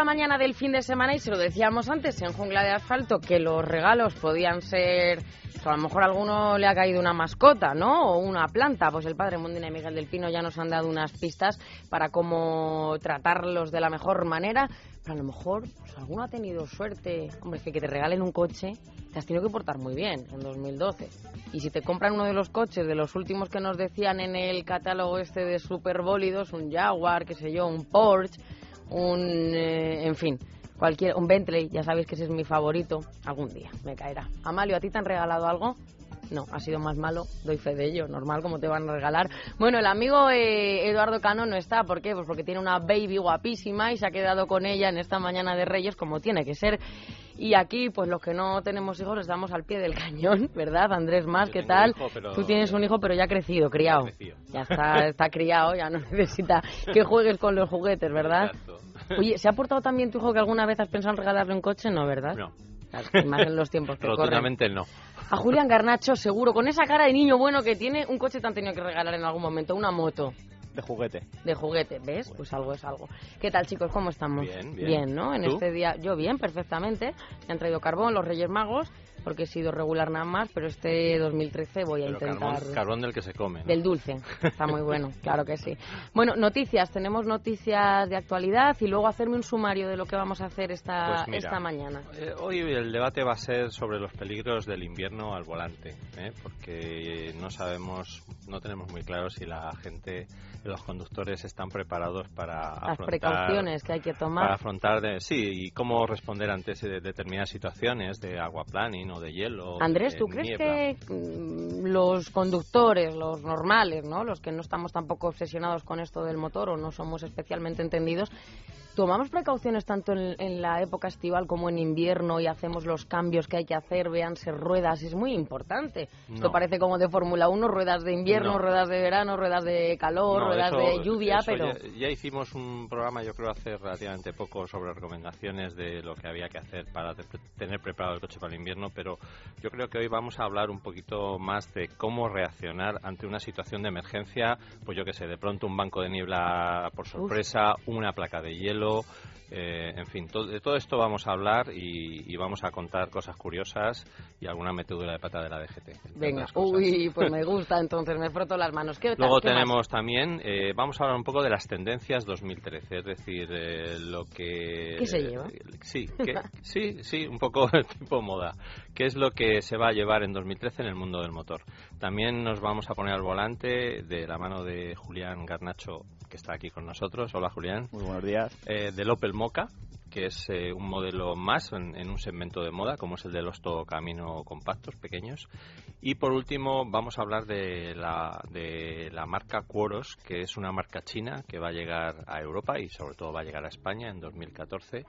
La mañana del fin de semana y se lo decíamos antes en Jungla de Asfalto que los regalos podían ser a lo mejor a alguno le ha caído una mascota, ¿no? O una planta. Pues el padre Mundina y Miguel del Pino ya nos han dado unas pistas para cómo tratarlos de la mejor manera. Pero a lo mejor pues, alguno ha tenido suerte. Hombre, que, que te regalen un coche te has tenido que portar muy bien en 2012. Y si te compran uno de los coches, de los últimos que nos decían en el catálogo este de superbólidos, un Jaguar, qué sé yo, un Porsche un, eh, en fin, cualquier, un Bentley, ya sabéis que ese es mi favorito, algún día me caerá. Amalio, ¿a ti te han regalado algo? No, ha sido más malo, doy fe de ello, normal como te van a regalar. Bueno, el amigo eh, Eduardo Cano no está, ¿por qué? Pues porque tiene una baby guapísima y se ha quedado con ella en esta mañana de Reyes como tiene que ser. Y aquí, pues los que no tenemos hijos estamos al pie del cañón, ¿verdad? Andrés Más, ¿qué tal? Tú tienes un hijo, pero ya ha crecido, criado. Ya está, está criado, ya no necesita que juegues con los juguetes, ¿verdad? Oye, ¿se ha portado también tu hijo que alguna vez has pensado en regalarle un coche? No, ¿verdad? No. Más en los tiempos que Rotundamente no. A Julián Garnacho, seguro, con esa cara de niño bueno que tiene, un coche te han tenido que regalar en algún momento, una moto. De juguete. De juguete, ¿ves? Pues algo es algo. ¿Qué tal, chicos? ¿Cómo estamos? Bien, bien. ¿no? En este día, yo bien, perfectamente. Me han traído carbón los Reyes Magos porque he sido regular nada más, pero este 2013 voy a intentar... Carbón, del que se come. Del dulce, está muy bueno, claro que sí. Bueno, noticias, tenemos noticias de actualidad y luego hacerme un sumario de lo que vamos a hacer esta, pues esta mañana. Eh, hoy el debate va a ser sobre los peligros del invierno al volante, ¿eh? porque no sabemos, no tenemos muy claro si la gente, los conductores están preparados para Las precauciones que hay que tomar. Para afrontar, sí, y cómo responder ante determinadas situaciones de de hielo. Andrés, ¿tú crees que mm, los conductores, los normales, ¿no? los que no estamos tampoco obsesionados con esto del motor o no somos especialmente entendidos, tomamos precauciones tanto en, la época estival como en invierno y hacemos los cambios que hay que hacer, véanse ruedas, es muy importante. Esto parece como de Fórmula 1, ruedas de invierno, ruedas de verano, ruedas de calor, ruedas de lluvia, pero... Ya, hicimos un programa, yo creo, hace relativamente poco sobre recomendaciones de lo que había que hacer para tener preparado el coche para el invierno, pero yo creo que hoy vamos a hablar un poquito más de cómo reaccionar ante una situación de emergencia, pues yo qué sé, de pronto un banco de niebla por sorpresa, una placa de hielo, eh, en fin, de todo esto vamos a hablar y, vamos a contar cosas curiosas y alguna metedura de pata de la DGT. Venga, uy, pues me gusta, entonces me froto las manos. Luego tenemos también, eh, vamos a hablar un poco de las tendencias 2013, es decir, eh, lo que... ¿Qué se lleva? sí, sí, sí, un poco tipo moda. ¿Qué es lo que se va a llevar en 2013 en el mundo del motor? También nos vamos a poner al volante de la mano de Julián Garnacho que está aquí con nosotros. Hola, Julián. Muy buenos días. Eh, del Opel Mocha, que es eh, un modelo más en, un segmento de moda, como es el de los Camino compactos, pequeños. Y por último, vamos a hablar de la, de la marca Quoros, que es una marca china que va a llegar a Europa y sobre todo va a llegar a España en 2014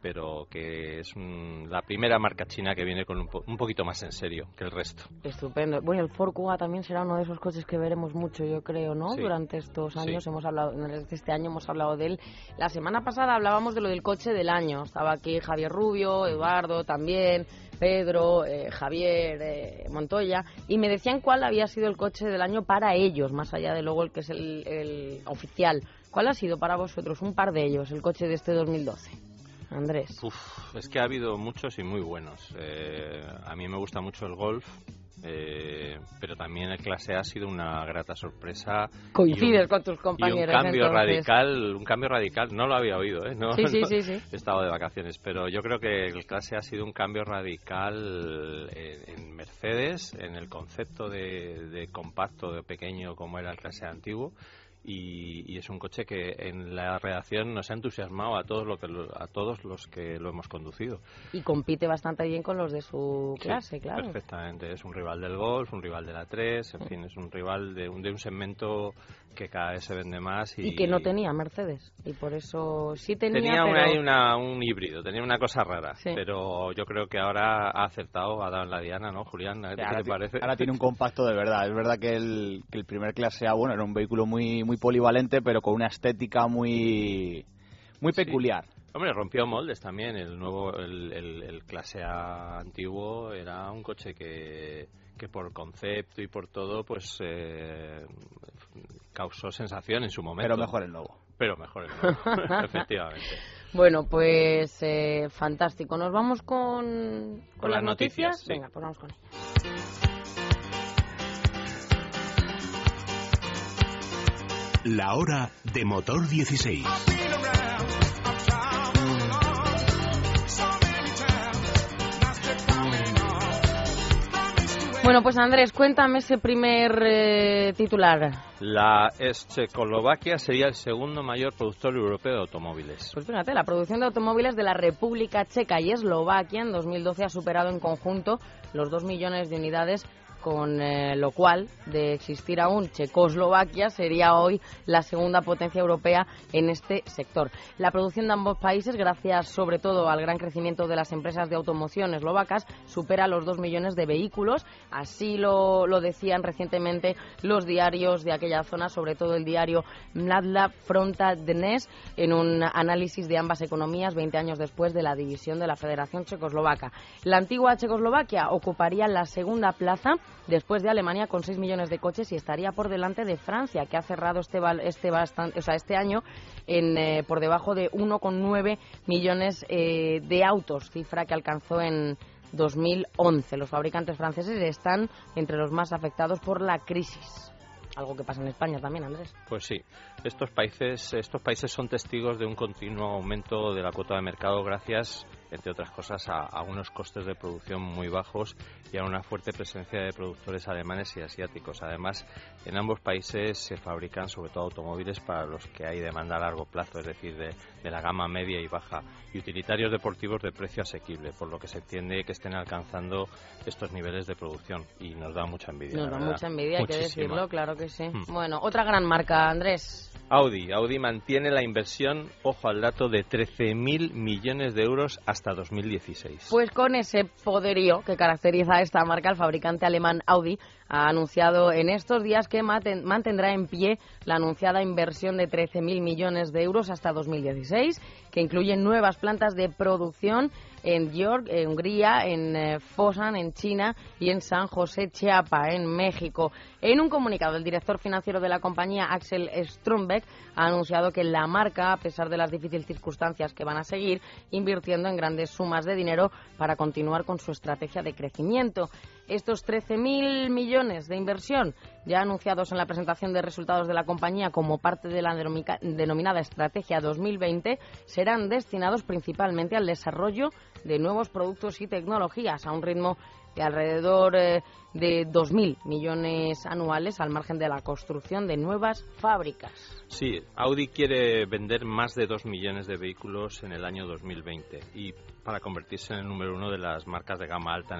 pero que es la primera marca china que viene con un, poquito más en serio que el resto. Estupendo. Bueno, el Ford Kuga también será uno de esos coches que veremos mucho, yo creo, ¿no? Durante estos años hemos hablado, este año hemos hablado de él. La semana pasada hablábamos de lo del coche del año. Estaba aquí Javier Rubio, Eduardo también. Pedro, eh, Javier, eh, Montoya, y me decían cuál había sido el coche del año para ellos, más allá de luego el que es el, el oficial. ¿Cuál ha sido para vosotros, un par de ellos, el coche de este 2012? Andrés? es que ha habido muchos y muy buenos. Eh, a mí me gusta mucho el golf, eh, pero también el clase A ha sido una grata sorpresa. Coincides con tus compañeros. un cambio radical, un cambio radical. No lo había oído, ¿eh? No, sí, sí, sí, sí. He estado de vacaciones, pero yo creo que el clase A ha sido un cambio radical en, Mercedes, en el concepto de, de compacto, de pequeño, como era el clase A antiguo y, es un coche que en la redacción nos ha entusiasmado a todos, lo que, a todos los que lo hemos conducido. Y compite bastante bien con los de su clase, claro. Perfectamente, es un rival del Golf, un rival de la 3, en fin, es un rival de un, de un segmento que cada vez se vende más. Y, que no tenía Mercedes, y por eso sí tenía. Tenía pero... una, un híbrido, tenía una cosa rara, pero yo creo que ahora ha acertado, ha dado en la diana, ¿no, Julián? ¿Qué te parece? Ahora tiene un compacto de verdad, es verdad que el, que el primer clase A, bueno, era un vehículo muy, muy polivalente, pero con una estética muy, muy peculiar. Hombre, rompió moldes también. El nuevo, el, el, clase A antiguo era un coche que, que por concepto y por todo, pues eh, causó sensación en su momento. Pero mejor el nuevo. Pero mejor el nuevo, efectivamente. Bueno, pues eh, fantástico. ¿Nos vamos con, con, las, noticias? Venga, pues vamos con ellas. La hora de motor 16. Bueno, pues Andrés, cuéntame ese primer eh, titular. La Checoslovaquia sería el segundo mayor productor europeo de automóviles. Pues fíjate, la producción de automóviles de la República Checa y Eslovaquia en 2012 ha superado en conjunto los 2 millones de unidades con eh, lo cual, de existir aún Checoslovaquia, sería hoy la segunda potencia europea en este sector. La producción de ambos países, gracias sobre todo al gran crecimiento de las empresas de automoción eslovacas, supera los dos millones de vehículos. Así lo, lo decían recientemente los diarios de aquella zona, sobre todo el diario Mladla Fronta Dnes, en un análisis de ambas economías 20 años después de la división de la Federación Checoslovaca. La antigua Checoslovaquia ocuparía la segunda plaza después de Alemania con 6 millones de coches y estaría por delante de Francia, que ha cerrado este, este, bastante, o sea, este año en, eh, por debajo de 1,9 millones eh, de autos, cifra que alcanzó en 2011. Los fabricantes franceses están entre los más afectados por la crisis algo que pasa en España también, Andrés. Pues sí, estos países, estos países son testigos de un continuo aumento de la cuota de mercado gracias entre otras cosas, a, unos costes de producción muy bajos y a una fuerte presencia de productores alemanes y asiáticos. Además, en ambos países se fabrican sobre todo automóviles para los que hay demanda a largo plazo, es decir, de, la gama media y baja, y utilitarios deportivos de precio asequible, por lo que se entiende que estén alcanzando estos niveles de producción y nos da mucha envidia. Nos da mucha envidia, hay que decirlo, claro que sí. Hmm. Bueno, otra gran marca, Andrés. Audi. Audi mantiene la inversión, ojo al dato, de 13.000 millones de euros hasta 2016. Pues con ese poderío que caracteriza a esta marca, el fabricante alemán Audi ha anunciado en estos días que mantendrá en pie la anunciada inversión de 13.000 millones de euros hasta 2016, que incluye nuevas plantas de producción en York, en Hungría, en eh, Fosan, en China y en San José Chiapa, en México. En un comunicado, el director financiero de la compañía, Axel Strombeck, ha anunciado que la marca, a pesar de las difíciles circunstancias que van a seguir, invirtiendo en grandes sumas de dinero para continuar con su estrategia de crecimiento. Estos 13.000 millones de inversión ya anunciados en la presentación de resultados de la compañía como parte de la denominada Estrategia 2020 serán destinados principalmente al desarrollo de nuevos productos y tecnologías a un ritmo de alrededor eh, de 2.000 millones anuales al margen de la construcción de nuevas fábricas. Sí, Audi quiere vender más de 2 millones de vehículos en el año 2020 y para convertirse en el número uno de las marcas de gama alta,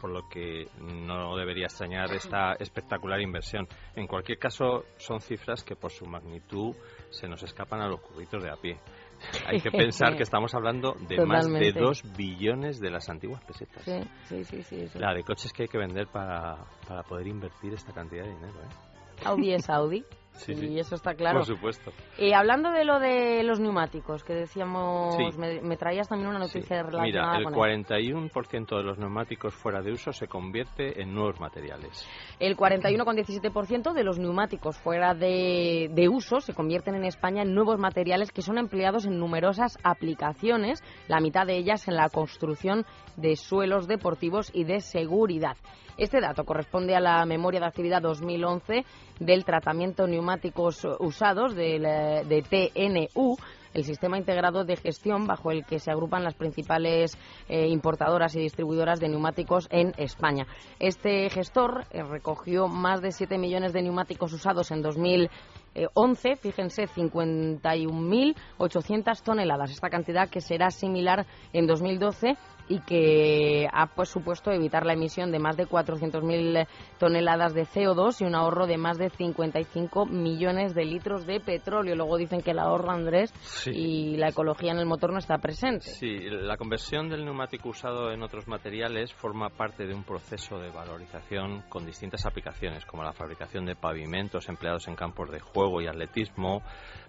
por lo que no debería extrañar esta espectacular inversión. En cualquier caso, son cifras que por su magnitud se nos escapan a los curritos de a pie. Hay que pensar que estamos hablando de más de 2 billones de las antiguas pesetas. Sí, sí, sí, La de coches que hay que vender para, para poder invertir esta cantidad de dinero. ¿eh? Audi es Audi. y eso está claro. Por supuesto. Y hablando de lo de los neumáticos, que decíamos, me, traías también una noticia relacionada Mira, el 41% de los neumáticos fuera de uso se convierte en nuevos materiales. El 41,17% de los neumáticos fuera de, de uso se convierten en España en nuevos materiales que son empleados en numerosas aplicaciones, la mitad de ellas en la construcción de suelos deportivos y de seguridad. Este dato corresponde a la memoria de actividad 2011 del tratamiento neumáticos usados de TNU, el sistema integrado de gestión bajo el que se agrupan las principales eh, importadoras y distribuidoras de neumáticos en España. Este gestor eh, recogió más de 7 millones de neumáticos usados en 2011 11, fíjense, 51.800 toneladas. Esta cantidad que será similar en 2012 y que ha pues, supuesto evitar la emisión de más de 400.000 toneladas de CO2 y un ahorro de más de 55 millones de litros de petróleo. Luego dicen que el ahorro, Andrés, y la ecología en el motor no está presente. Sí, la conversión del neumático usado en otros materiales forma parte de un proceso de valorización con distintas aplicaciones, como la fabricación de pavimentos empleados en campos de juego y atletismo,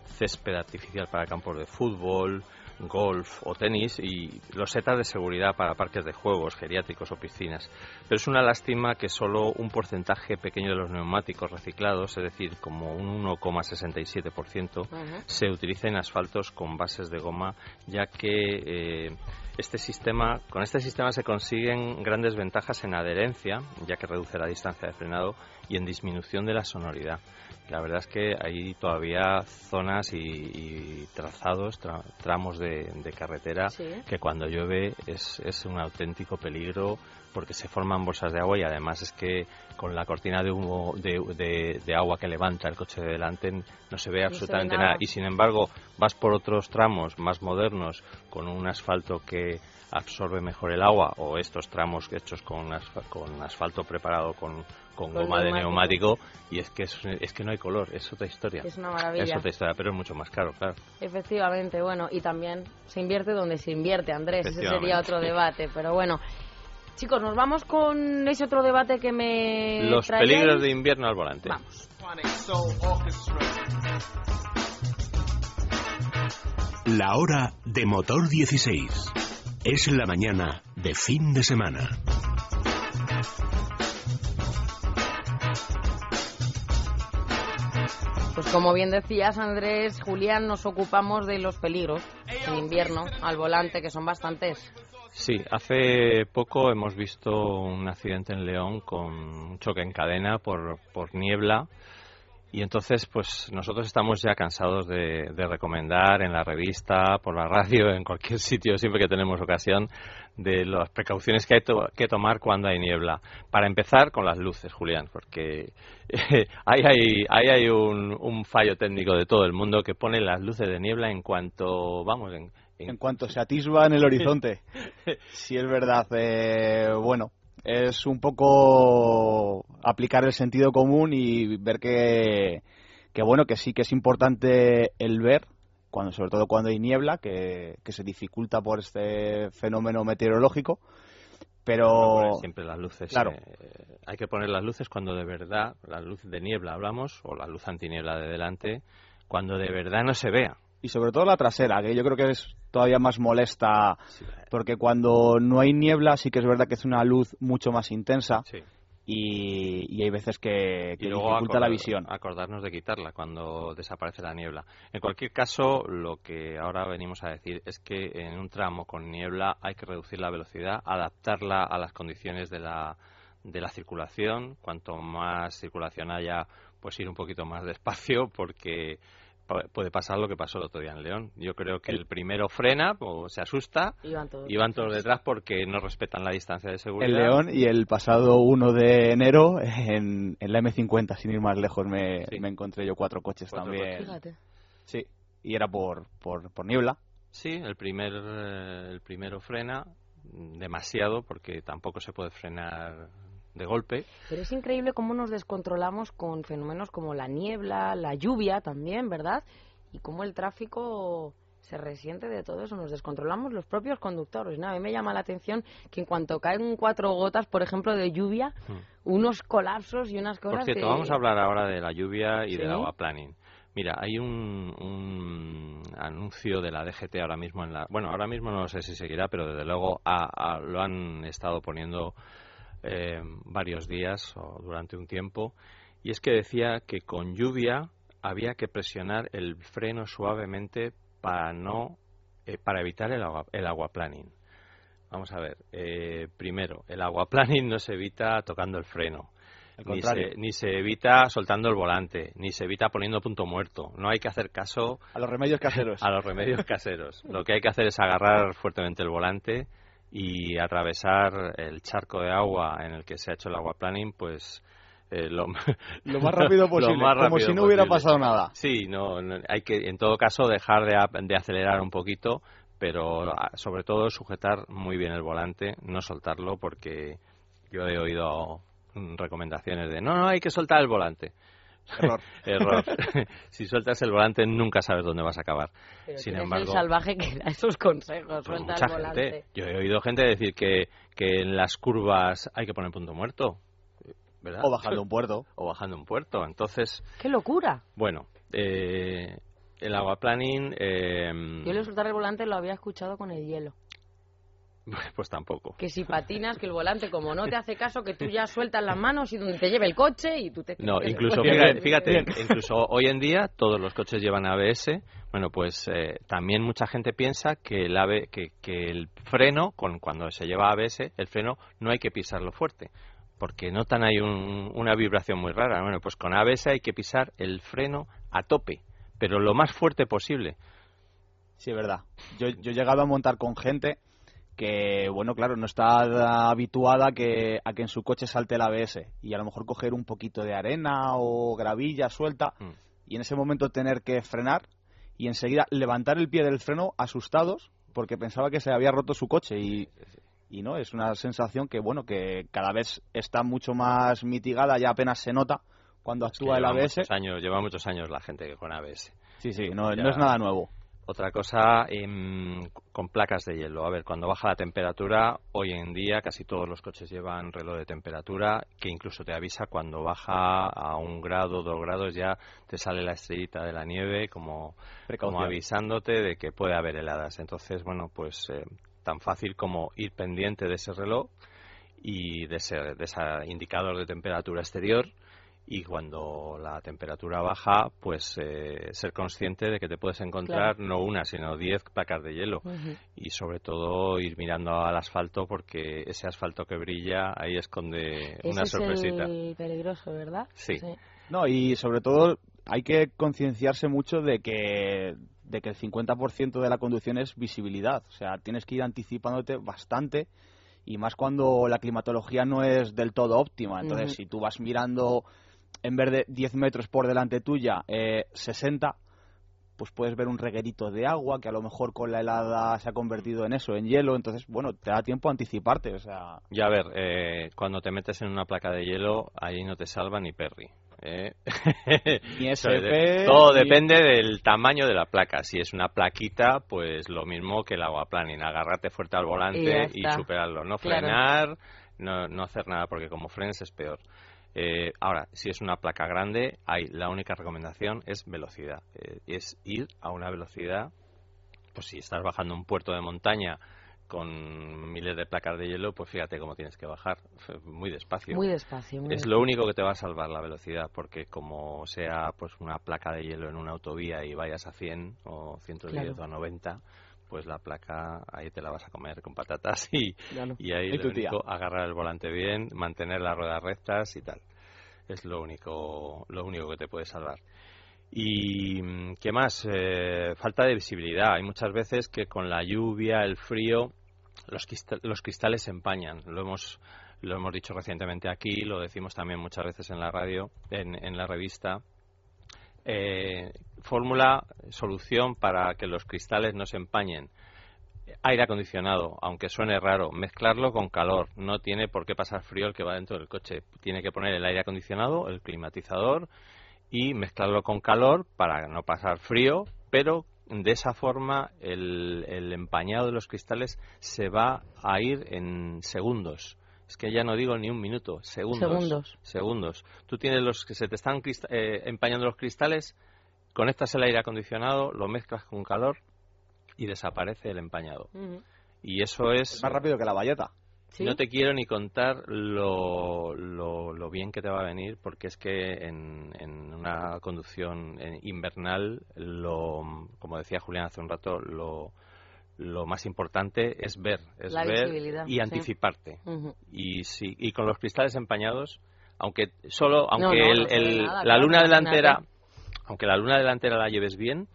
césped artificial para campos de fútbol, golf o tenis y los setas de seguridad para parques de juegos, geriátricos o piscinas. Pero es una lástima que solo un porcentaje pequeño de los neumáticos reciclados, es decir, como un 1,67%, se utilice en asfaltos con bases de goma, ya que eh, este sistema, con este sistema se consiguen grandes ventajas en adherencia, ya que reduce la distancia de frenado, y en disminución de la sonoridad. La verdad es que hay todavía zonas y, trazados, tramos de, carretera que cuando llueve es, es un auténtico peligro porque se forman bolsas de agua y además es que con la cortina de humo de, de, agua que levanta el coche de delante no se ve absolutamente nada. y sin embargo vas por otros tramos más modernos con un asfalto que absorbe mejor el agua o estos tramos hechos con, con asfalto preparado con, con, goma de neumático y es que es, que no hay color, es otra historia. Es una maravilla. Es otra historia, pero es mucho más caro, claro. Efectivamente, bueno, y también se invierte donde se invierte, Andrés, ese sería otro debate, pero bueno. Chicos, nos vamos con ese otro debate que me Los peligros de invierno al volante. Vamos. La hora de motor 16. Es la mañana de fin de semana. Pues como bien decías, Andrés, Julián, nos ocupamos de los peligros en invierno al volante, que son bastantes. Sí, hace poco hemos visto un accidente en León con un choque en cadena por, por niebla y entonces, pues nosotros estamos ya cansados de, recomendar en la revista, por la radio, en cualquier sitio, siempre que tenemos ocasión, de las precauciones que hay que tomar cuando hay niebla. Para empezar, con las luces, Julián, porque ahí hay, hay un, fallo técnico de todo el mundo que pone las luces de niebla en cuanto, vamos, en, en... cuanto se atisba en el horizonte. si es verdad, eh, bueno, es un poco aplicar el sentido común y ver que, que bueno, que sí que es importante el ver, cuando, sobre todo cuando hay niebla, que, se dificulta por este fenómeno meteorológico. Pero siempre las luces. Claro. Eh, hay que poner las luces cuando de verdad, la luz de niebla hablamos, o la luz antiniebla de delante, cuando de verdad no se vea y sobre todo la trasera, que yo creo que es todavía más molesta, porque cuando no hay niebla sí que es verdad que es una luz mucho más intensa. Y, hay veces que, que dificulta la visión. Acordarnos de quitarla cuando desaparece la niebla. En cualquier caso, lo que ahora venimos a decir es que en un tramo con niebla hay que reducir la velocidad, adaptarla a las condiciones de la, de la circulación. Cuanto más circulación haya, pues ir un poquito más despacio porque puede pasar lo que pasó el otro día en León. Yo creo que el primero frena o se asusta y van todos, detrás porque no respetan la distancia de seguridad. El León y el pasado 1 de enero en, la M50, sin ir más lejos, me, encontré yo cuatro coches también. Sí, y era por, por, por niebla. Sí, el, primer, eh, el primero frena demasiado porque tampoco se puede frenar de golpe. Pero es increíble cómo nos descontrolamos con fenómenos como la niebla, la lluvia también, ¿verdad? Y cómo el tráfico se resiente de todo eso, nos descontrolamos los propios conductores. ¿no? A mí me llama la atención que en cuanto caen cuatro gotas, por ejemplo, de lluvia, hmm. unos colapsos y unas cosas. Por cierto, vamos a hablar ahora de la lluvia y del agua planning. Mira, hay un, un, anuncio de la DGT ahora mismo en la. Bueno, ahora mismo no sé si seguirá, pero desde luego lo han estado poniendo eh, varios días o durante un tiempo, y es que decía que con lluvia había que presionar el freno suavemente para no eh, para evitar el, agua, el aguaplaning. Vamos a ver, eh, primero, el aguaplaning no se evita tocando el freno. Ni se, ni se, evita soltando el volante, ni se evita poniendo punto muerto. No hay que hacer caso a los remedios caseros. a los remedios caseros. Lo que hay que hacer es agarrar fuertemente el volante y atravesar el charco de agua en el que se ha hecho el agua planning, pues eh, lo, lo, más rápido posible, como si no hubiera pasado nada. Sí, no, hay que en todo caso dejar de, de acelerar un poquito, pero ah, sobre todo sujetar muy bien el volante, no soltarlo porque yo he oído recomendaciones de no, no, hay que soltar el volante. Error. Error. si sueltas el volante nunca sabes dónde vas a acabar. Sin embargo, el salvaje que da esos consejos, pues mucha el volante. Gente, yo he oído gente decir que, que en las curvas hay que poner punto muerto. ¿verdad? O bajando un puerto. O bajando un puerto. Entonces. ¡Qué locura! Bueno, eh, el aguaplaning. Eh, yo le soltar el volante lo había escuchado con el hielo. Pues tampoco. Que si patinas, que el volante, como no te hace caso, que tú ya sueltas las manos y donde te lleve el coche y tú te. No, incluso, fíjate, fíjate incluso hoy en día todos los coches llevan ABS. Bueno, pues eh, también mucha gente piensa que el, ABS, que, que el freno, con, cuando se lleva ABS, el freno no hay que pisarlo fuerte porque notan ahí un, una vibración muy rara. Bueno, pues con ABS hay que pisar el freno a tope, pero lo más fuerte posible. Sí, es verdad. Yo, yo he llegado a montar con gente que, bueno, claro, no está habituada a que, a que en su coche salte el ABS y a lo mejor coger un poquito de arena o gravilla suelta mm. y en ese momento tener que frenar y enseguida levantar el pie del freno asustados porque pensaba que se había roto su coche. Y y no es una sensación que bueno que cada vez está mucho más mitigada ya apenas se nota cuando actúa el ABS años, lleva muchos años la gente con ABS sí sí no, no es nada nuevo otra cosa con placas de hielo. A ver, cuando baja la temperatura, hoy en día casi todos los coches llevan reloj de temperatura que incluso te avisa cuando baja a un grado, dos grados, ya te sale la estrellita de la nieve como, como avisándote de que puede haber heladas. Entonces, bueno, pues eh, tan fácil como ir pendiente de ese reloj y de ese, de ese indicador de temperatura exterior y cuando la temperatura baja, pues eh, ser consciente de que te puedes encontrar no una, sino diez placas de hielo y sobre todo ir mirando al asfalto porque ese asfalto que brilla ahí esconde una sorpresita. Es peligroso, ¿verdad? Sí. No, y sobre todo hay que concienciarse mucho de que de que el 50% de la conducción es visibilidad, o sea, tienes que ir anticipándote bastante y más cuando la climatología no es del todo óptima. Entonces, si tú vas mirando en vez de 10 metros por delante tuya, eh, 60, pues puedes ver un reguerito de agua que a lo mejor con la helada se ha convertido en eso, en hielo. Entonces, bueno, te da tiempo a anticiparte. O sea... Ya a ver, eh, cuando te metes en una placa de hielo, ahí no te salva ni Perry. ¿eh? ni SP, Todo depende del tamaño de la placa. Si es una plaquita, pues lo mismo que el aguaplaning. Agárrate fuerte al volante y, superarlo. No frenar, no, no hacer nada, porque como frenes es peor. Eh, ahora, si es una placa grande, hay la única recomendación es velocidad. Eh, es ir a una velocidad, pues si estás bajando un puerto de montaña con miles de placas de hielo, pues fíjate cómo tienes que bajar, muy despacio. Muy despacio. es lo único que te va a salvar la velocidad, porque como sea pues una placa de hielo en una autovía y vayas a 100 o 110 o a 90, pues la placa ahí te la vas a comer con patatas y, y ahí lo agarrar el volante bien, mantener las ruedas rectas y tal. Es lo único, lo único que te puede salvar. Y qué más, eh, falta de visibilidad. Hay muchas veces que con la lluvia, el frío, los, los cristales se empañan. Lo hemos lo hemos dicho recientemente aquí, lo decimos también muchas veces en la radio, en, en la revista, eh, fórmula, solución para que los cristales no se empañen. Aire acondicionado, aunque suene raro, mezclarlo con calor. No tiene por qué pasar frío el que va dentro del coche. Tiene que poner el aire acondicionado, el climatizador y mezclarlo con calor para no pasar frío, pero de esa forma el, el empañado de los cristales se va a ir en segundos es que ya no digo ni un minuto, segundos. Segundos. Segundos. Tú tienes los que se te están eh, empañando los cristales, conectas el aire acondicionado, lo mezclas con calor y desaparece el empañado. Y eso es... Más rápido que la valleta. No te quiero ni contar lo, lo, bien que te va a venir, porque es que en, en una conducción invernal, lo, como decía Julián hace un rato, lo, lo más importante es ver, es ver y anticiparte. Y si y con los cristales empañados, aunque solo aunque el, la luna delantera aunque la luna delantera la lleves bien,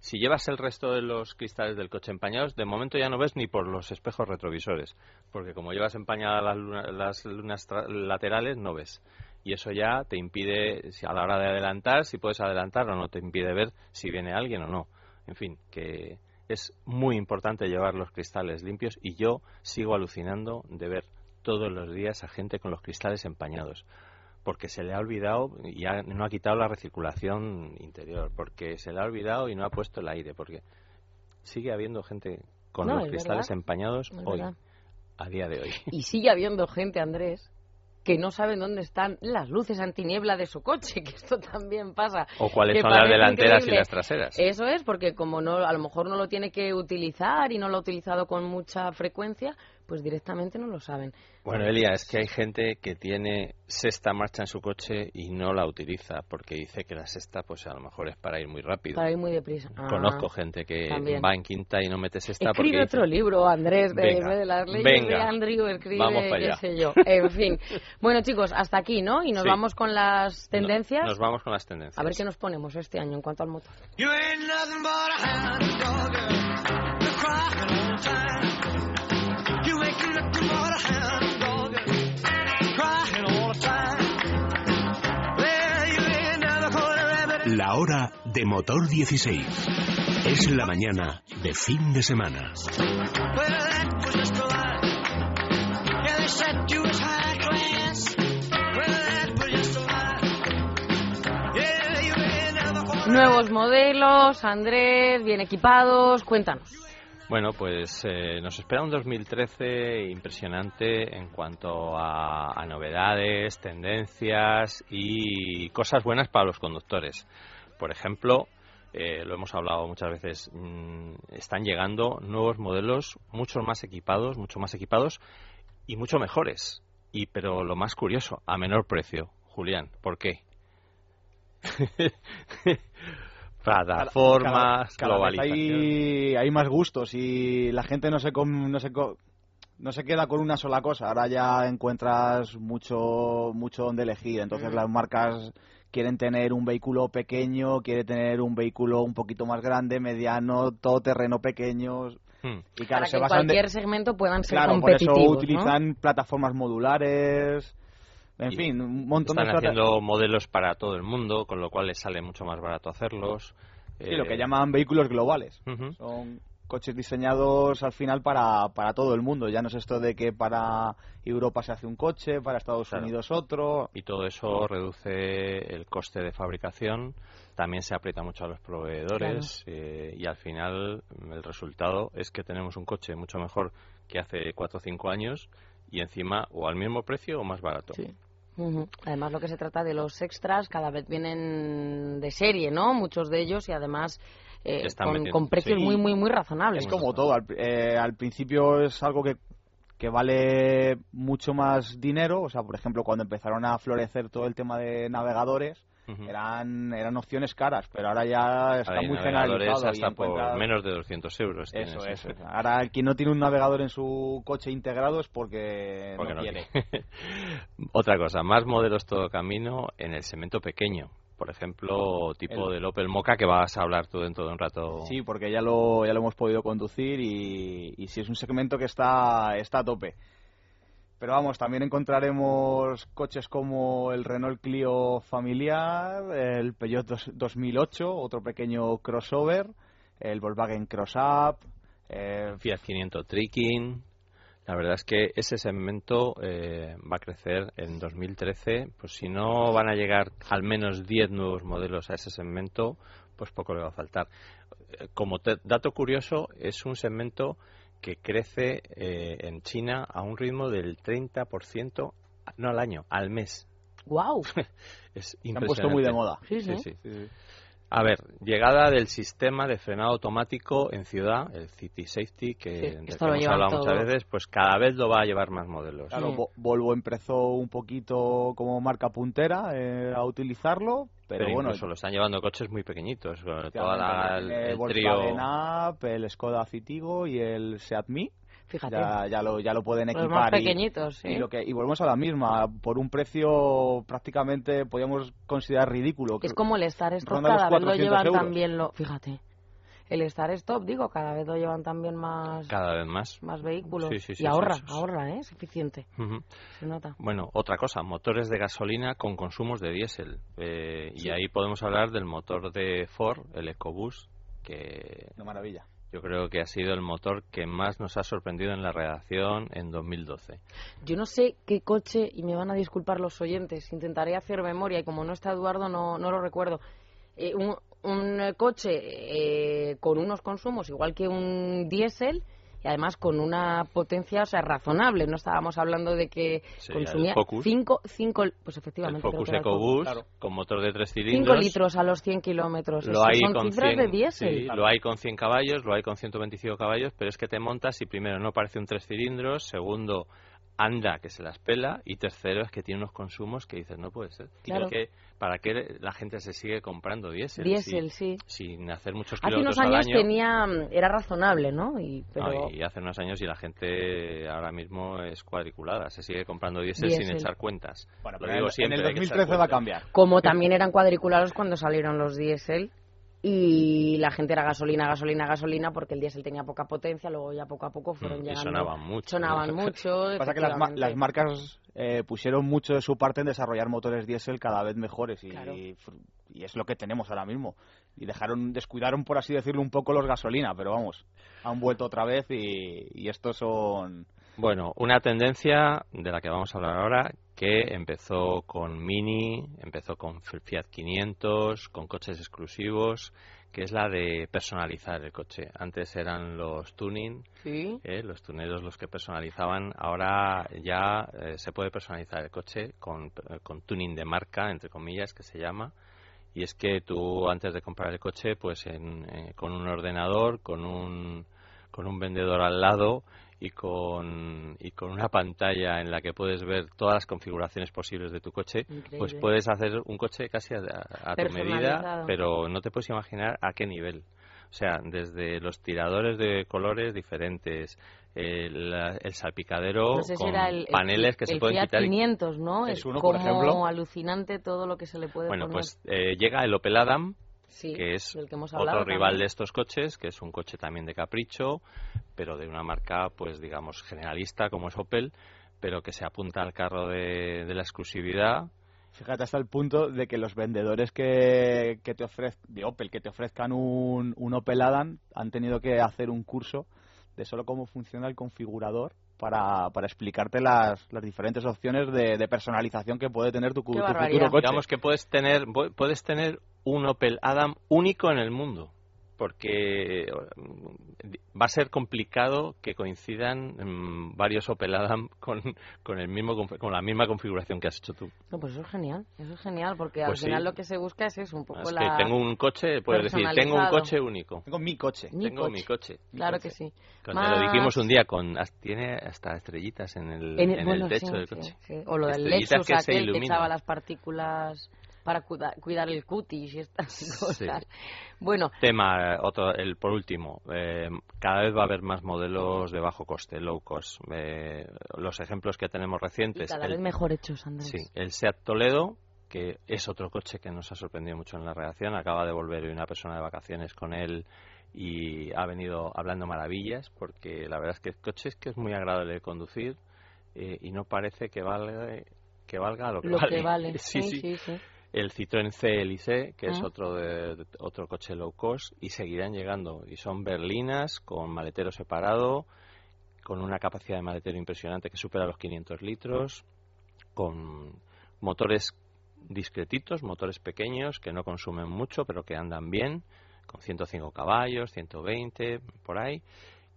si llevas el resto de los cristales del coche empañados, de momento ya no ves ni por los espejos retrovisores, porque como llevas empañadas las, las lunas laterales, no ves. y eso ya te impide, si a la hora de adelantar, si puedes adelantar o no, te impide ver si viene alguien o no. En fin, que es muy importante llevar los cristales limpios y yo sigo alucinando de ver todos los días a gente con los cristales empañados porque se le ha olvidado y no ha quitado la recirculación interior, porque se le ha olvidado y no ha puesto el aire, porque sigue habiendo gente con los cristales empañados hoy, a día de hoy. Y sigue habiendo gente, Andrés, que no saben dónde están las luces antiniebla de su coche, que esto también pasa. O cuáles son las delanteras y las traseras. Eso es, porque como no, a lo mejor no lo tiene que utilizar y no lo ha utilizado con mucha frecuencia, pues directamente no lo saben. Bueno, Elia, es que hay gente que tiene sexta marcha en su coche y no la utiliza porque dice que la sexta, pues a lo mejor es para ir muy rápido. Para ir muy deprisa. Conozco ah, gente que va en quinta y no mete sexta escribe otro libro, Andrés, de, de las leyes de Andrew, escribe, vamos qué sé yo. En fin. bueno, chicos, hasta aquí, ¿no? Y nos vamos con las tendencias. nos vamos con las tendencias. A ver qué nos ponemos este año en cuanto al motor. La hora de motor 16. Es la mañana de fin de semana. Nuevos modelos, Andrés, bien equipados, cuéntanos. Bueno, pues eh, nos espera un 2013 impresionante en cuanto a, novedades, tendencias y cosas buenas para los conductores. Por ejemplo, eh, lo hemos hablado muchas veces, mm, están llegando nuevos modelos mucho más equipados, mucho más equipados y mucho mejores. Y pero lo más curioso, a menor precio. Julián, ¿por qué? plataformas, globalización. Hay, hay, más gustos y la gente no se, no se, no se queda con una sola cosa. Ahora ya encuentras mucho, mucho donde elegir. Entonces las marcas quieren tener un vehículo pequeño, quieren tener un vehículo un poquito más grande, mediano, todo terreno pequeño. Hmm. Y Para que en cualquier segmento puedan ser claro, por eso utilizan plataformas modulares en fin, un montón Están haciendo modelos para todo el mundo, con lo cual les sale mucho más barato hacerlos. Sí, lo que eh, llaman vehículos globales. Son coches diseñados al final para, para todo el mundo. Ya no es esto de que para Europa se hace un coche, para Estados Unidos otro. Y todo eso reduce el coste de fabricación, también se aprieta mucho a los proveedores eh, y al final el resultado es que tenemos un coche mucho mejor que hace 4 o 5 años y encima o al mismo precio o más barato. Sí. Además, lo que se trata de los extras cada vez vienen de serie, ¿no? Muchos de ellos y además eh, con, precios muy, muy, muy razonables. Es como todo. Al, eh, al, principio es algo que, que vale mucho más dinero. O sea, por ejemplo, cuando empezaron a florecer todo el tema de navegadores, eran, eran opciones caras, pero ahora ya está muy generalizado. hasta por menos de 200 euros. Eso, eso. Ahora, quien no tiene un navegador en su coche integrado es porque, no, quiere. Otra cosa, más modelos todo camino en el segmento pequeño. Por ejemplo, tipo del Opel Mocha que vas a hablar tú dentro de un rato. Sí, porque ya lo, ya lo hemos podido conducir y, y sí es un segmento que está, está a tope. Pero vamos, también encontraremos coches como el Renault Clio familiar, el Peugeot 2008, otro pequeño crossover, el Volkswagen Crossup, eh... Fiat 500 Tricking. La verdad es que ese segmento eh, va a crecer en 2013. Pues si no van a llegar al menos 10 nuevos modelos a ese segmento, pues poco le va a faltar. Eh, como dato curioso, es un segmento que crece eh, en China a un ritmo del 30%, no al año, al mes. ¡Wow! es impresionante. Se han puesto muy de moda. sí. sí. sí. A ver, llegada del sistema de frenado automático en ciudad, el City Safety, que hemos hablado muchas veces, pues cada vez lo va a llevar más modelos. Claro, Volvo empezó un poquito como marca puntera eh, a utilizarlo, pero, bueno, incluso lo están llevando coches muy pequeñitos, toda la, el, el trío... el Skoda Citigo y el Seat Mii Fíjate. Ya, lo, ya lo pueden equipar. pequeñitos, y, lo que, y volvemos a la misma, por un precio prácticamente podríamos considerar ridículo. Es como el Star Stop, cada vez lo llevan también, lo, fíjate. El Star Stop, digo, cada vez lo llevan también más, Cada vez más. más vehículos. Sí, sí, sí, y ahorra, sí, sí, sí. ahorra, ¿eh? Es eficiente, se nota. Bueno, otra cosa, motores de gasolina con consumos de diésel. Eh, Sí. Y ahí podemos hablar del motor de Ford, el EcoBoost, que Una maravilla. yo creo que ha sido el motor que más nos ha sorprendido en la redacción en 2012. Yo no sé qué coche, y me van a disculpar los oyentes, intentaré hacer memoria, y como no está Eduardo, no, no lo recuerdo. Eh, un, un, eh, coche eh, con unos consumos igual que un diésel y además con una potencia o sea, razonable. No estábamos hablando de que Sí, consumía el Focus. 5, cinco, pues El efectivamente. el Focus. EcoBoost claro. con motor de tres 5 cilindros. litros a los 100 kilómetros. Lo hay, son con cifras 100, de diésel. sí, lo hay con 100 caballos, lo hay con 125 caballos, pero es que te montas y primero no parece un tres cilindros, segundo anda que se las pela y tercero es que tiene unos consumos que dices no puede ser. Claro. ¿Para qué, ¿Para qué la gente se sigue comprando diésel? Diésel, si- sí. Sin hacer muchos Hace kilómetros unos al años año. tenía, era razonable, ¿no? Y, pero No, y hace unos años y la gente ahora mismo es cuadriculada, se sigue comprando diésel, Diésel. sin echar cuentas. Bueno, Lo pero digo en, siempre, en el hay que echar 2013 va a cambiar. como también eran cuadriculados cuando salieron los diésel y la gente era gasolina, gasolina, gasolina porque el diésel tenía poca potencia, luego ya poco a poco fueron Mm, y llegando. sonaban mucho. Sonaban mucho. Pasa que las, ma- las marcas eh, pusieron mucho de su parte en desarrollar motores diésel cada vez mejores y, Claro. y es lo que tenemos ahora mismo. Y dejaron, descuidaron, por así decirlo, un poco los gasolina, pero vamos, han vuelto otra vez y, y estos son... Bueno, una tendencia de la que vamos a hablar ahora que empezó con Mini, empezó con Fiat 500, con coches exclusivos, que es la de personalizar el coche. Antes eran los tuning, Sí. ¿eh? los tuneros los que personalizaban. Ahora ya eh, se puede personalizar el coche con, eh, con tuning de marca, entre comillas, que se llama. Y es que tú antes de comprar el coche, pues en, eh, con un ordenador, con un, con un vendedor al lado y con, y con una pantalla en la que puedes ver todas las configuraciones posibles de tu coche, Increíble. pues puedes hacer un coche casi a, a tu medida, pero no te puedes imaginar a qué nivel. O sea, desde los tiradores de colores diferentes, el, el salpicadero No sé si con era el, el- paneles que se el pueden Fiat quitar. y- 500, ¿no? Es uno, como por ejemplo. alucinante todo lo que se le puede Bueno, poner. pues eh, llega el Opel Adam, sí, que es del que hemos otro rival también. de estos coches, que es un coche también de capricho, pero de una marca, pues digamos, generalista como es Opel, pero que se apunta al carro de, de la exclusividad. Fíjate hasta el punto de que los vendedores que, que te ofrez, de Opel que te ofrezcan un, un Opel Adam han tenido que hacer un curso de solo cómo funciona el configurador para, para explicarte las, las diferentes opciones de, de personalización que puede tener tu, tu futuro coche. Digamos que puedes tener, pu- puedes tener un Opel Adam único en el mundo, porque mm, va a ser complicado que coincidan mm, varios Opel Adam con, con, el mismo, con la misma configuración que has hecho tú. No, pues eso es genial, eso es genial, porque al Pues sí. final lo que se busca es eso, un poco Es la... que tengo un coche, puedes decir, tengo un coche único. Tengo mi coche. Mi tengo coche. mi coche. Claro coche. que sí. Cuando Más- lo dijimos un día, con tiene hasta estrellitas en el, En en el, el bueno, techo sí, del coche. sí. O lo del Lexus, que se que echaba las partículas para cuida- cuidar el cutis y estas Sí. cosas. Bueno, Tema, eh, otro, el, por último, eh, cada vez va a haber más modelos de bajo coste, low cost. Eh, los ejemplos que tenemos y recientes, cada el, vez mejor hechos, Andrés. sí, el Seat Toledo, que es otro coche que nos ha sorprendido mucho en la redacción, acaba de volver hoy una persona de vacaciones con él y ha venido hablando maravillas, porque la verdad es que el coche es que es muy agradable de conducir eh, y no parece que valga, que valga lo que Lo vale. que vale. sí, sí sí, sí. El Citroën CLC, que es Ah. otro de, de- otro coche low cost, y seguirán llegando. Y son berlinas con maletero separado, con una capacidad de maletero impresionante que supera los 500 litros, con motores discretitos, motores pequeños que no consumen mucho, pero que andan bien, con 105 caballos, 120, por ahí.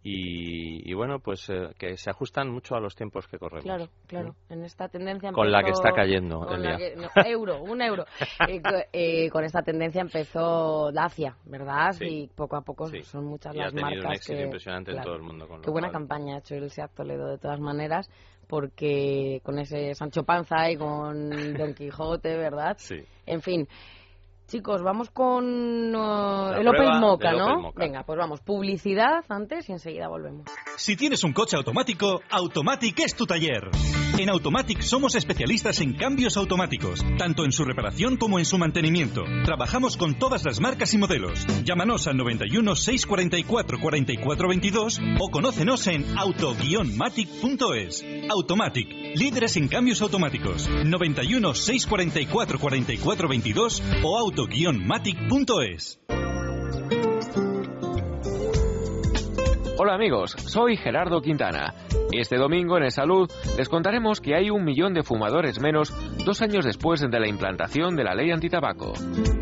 Y, y bueno, pues eh, que se ajustan mucho a los tiempos que corremos. Claro, claro. En esta tendencia Con la que empezó- está cayendo, Elia. la que- no, euro, un euro. Eh, eh, con esta tendencia empezó Dacia, ¿verdad? Sí. Y poco a poco Sí. son muchas Y ha las tenido marcas un éxito que... impresionante en claro. todo el mundo. Con Qué buena cual- campaña ha hecho el Seat Toledo de todas maneras, porque con ese Sancho Panza y con Don Quijote, ¿verdad? Sí. En fin. Chicos, vamos con uh, el Opel Moca, del ¿no? Opel. Venga, pues vamos. Publicidad antes y enseguida volvemos. Si tienes un coche automático, Automatic es tu taller. En Automatic somos especialistas en cambios automáticos, tanto en su reparación como en su mantenimiento. Trabajamos con todas las marcas y modelos. Llámanos al 91 644 44 22 o conócenos en auto-matic.es. Automatic, líderes en cambios automáticos. 91 644 44 22 o auto-matic.es. Hola amigos, soy Gerardo Quintana. Este domingo en el Salud les contaremos que hay un millón de fumadores menos dos años después de la implantación de la ley antitabaco.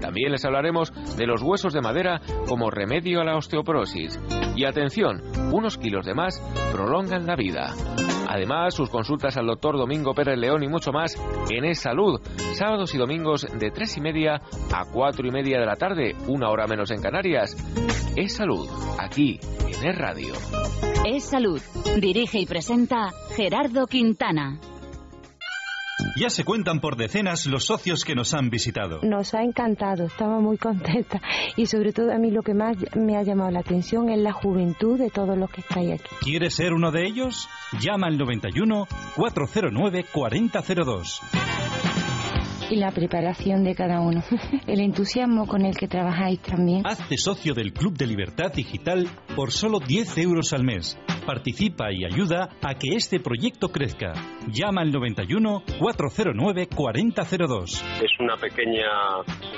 También les hablaremos de los huesos de madera como remedio a la osteoporosis. Y atención, unos kilos de más prolongan la vida. Además, sus consultas al doctor Domingo Pérez León y mucho más en Es Salud, sábados y domingos de tres y media a cuatro y media de la tarde, una hora menos en Canarias. Es Salud, aquí en Es Radio. Es Salud. Dirige y presenta Gerardo Quintana. Ya se cuentan por decenas los socios que nos han visitado. Nos ha encantado, estamos muy contentas y sobre todo a mí lo que más me ha llamado la atención es la juventud de todos los que estáis aquí. ¿Quieres ser uno de ellos? Llama al 91 409 4002 y la preparación de cada uno. El entusiasmo con el que trabajáis también. Hazte socio del Club de Libertad Digital por solo 10 euros al mes. Participa y ayuda a que este proyecto crezca. Llama al 91 409 4002. Es una pequeña,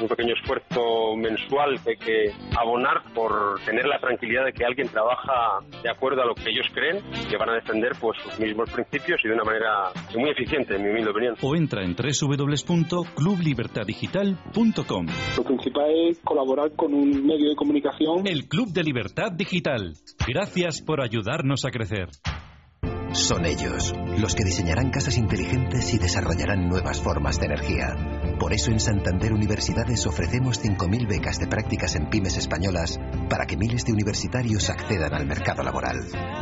un pequeño esfuerzo mensual que hay que abonar por tener la tranquilidad de que alguien trabaja de acuerdo a lo que ellos creen, que van a defender pues sus mismos principios y de una manera muy eficiente, en mi humilde opinión. O entra en www.clublibertaddigital.com. Lo principal es colaborar con un medio de comunicación. El Club de Libertad Digital. Gracias por ayudarnos a crecer. Son ellos los que diseñarán casas inteligentes y desarrollarán nuevas formas de energía. Por eso en Santander Universidades ofrecemos 5.000 becas de prácticas en pymes españolas para que miles de universitarios accedan al mercado laboral.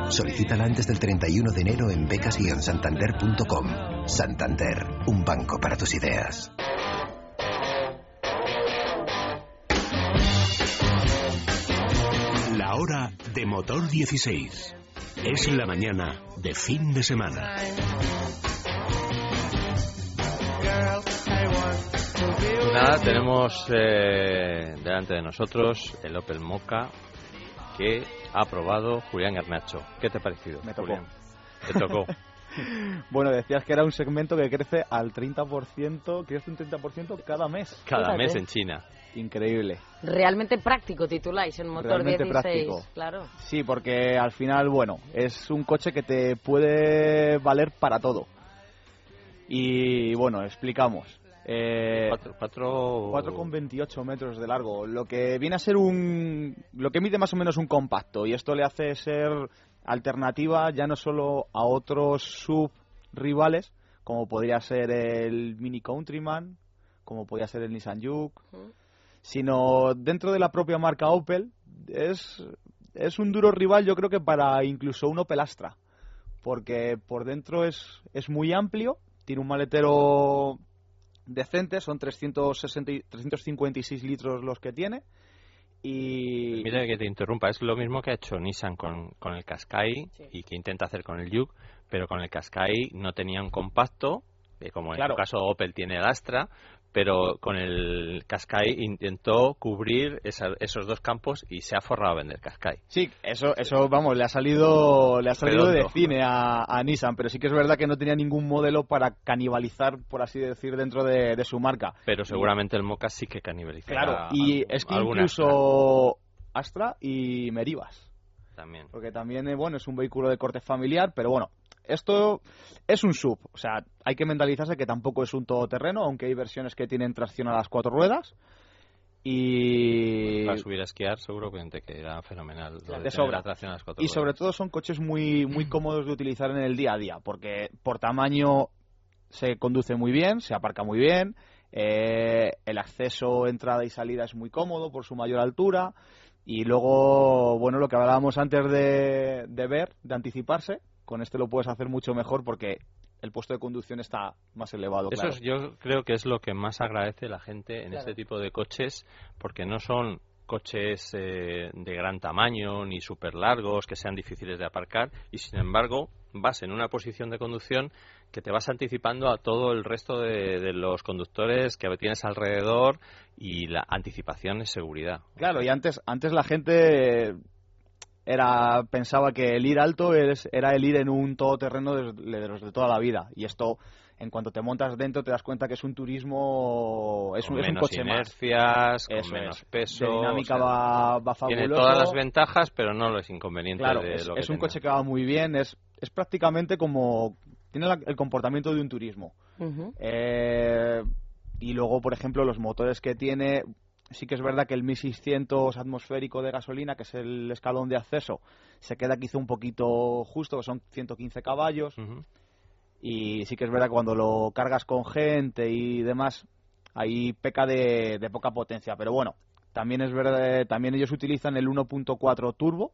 Solicítala antes del 31 de enero en becas-santander.com. Santander, un banco para tus ideas. La hora de motor 16. Es la mañana de fin de semana. Nada, tenemos eh, delante de nosotros el Opel Mocha que ha aprobado Julián Garnacho. ¿Qué te ha parecido? Me tocó. Julián? Te tocó. bueno, decías que era un segmento que crece al 30%, crece un 30% cada mes. Cada Fíjate. mes en China. Increíble. Realmente práctico tituláis en motor Realmente 16. práctico. Claro. Sí, porque al final, bueno, es un coche que te puede valer para todo. Y bueno, explicamos. Eh, Cuatro, cuatro... 4,28 metros de largo, lo que viene a ser un... lo que mide más o menos un compacto y esto le hace ser alternativa ya no solo a otros sub rivales como podría ser el Mini Countryman, como podría ser el Nissan Juke, sino dentro de la propia marca Opel es, es un duro rival yo creo que para incluso un Opel Astra porque por dentro es, es muy amplio, tiene un maletero decente, son 360, y- 356 litros los que tiene. Y Mira que te interrumpa, es lo mismo que ha hecho Nissan con, con el Qashqai y que intenta hacer con el Juke, pero con el Qashqai no tenía un compacto, eh, como en Claro. su caso Opel tiene el Astra, pero con el Qashqai intentó cubrir esa- esos dos campos y se ha forrado a vender Qashqai. sí, eso, eso vamos, le ha salido, le ha salido de cine a, a Nissan, pero sí que es verdad que no tenía ningún modelo para canibalizar, por así decir, dentro de, de su marca. Pero seguramente el Mocha sí que canibalizará Claro, y es que incluso Astra y Merivas. También. porque también eh, bueno es un vehículo de corte familiar pero bueno esto es un sub. O sea hay que mentalizarse que tampoco es un todoterreno aunque hay versiones que tienen tracción a las cuatro ruedas. Y Para subir a esquiar seguro que queda fenomenal. lo de sobra. la tracción a las cuatro y sobre todo son coches muy muy cómodos de utilizar en el día a día porque por tamaño se conduce muy bien se aparca muy bien eh, el acceso entrada y salida es muy cómodo por su mayor altura. Y luego bueno lo que hablábamos antes de, de ver de anticiparse con este lo puedes hacer mucho mejor porque el puesto de conducción está más elevado Eso claro. es- yo creo que es lo que más agradece la gente en Claro. este tipo de coches, porque no son coches eh, de gran tamaño ni súper largos que sean difíciles de aparcar y sin embargo vas en una posición de conducción que te vas anticipando a todo el resto de, de los conductores que tienes alrededor y la anticipación es seguridad. Claro, y antes, antes la gente era pensaba que el ir alto es, era el ir en un todoterreno de, de los de toda la vida y esto en cuanto te montas dentro te das cuenta que es un turismo es, con un, es un menos coche inercias, más con menos es. peso. De dinámica o sea, va, va fabuloso Tiene todas las ventajas, pero no los inconvenientes claro de es, lo que es un tenga. coche que va muy bien es es prácticamente como tiene la- el comportamiento de un turismo. Eh, y luego, por ejemplo, los motores que tiene, sí que es verdad que el 1600 atmosférico de gasolina, que es el escalón de acceso, se queda quizá un poquito justo, que son 115 caballos. Y sí que es verdad que cuando lo cargas con gente y demás, ahí peca de, de poca potencia. Pero bueno, también es verdad, también ellos utilizan el 1.4 turbo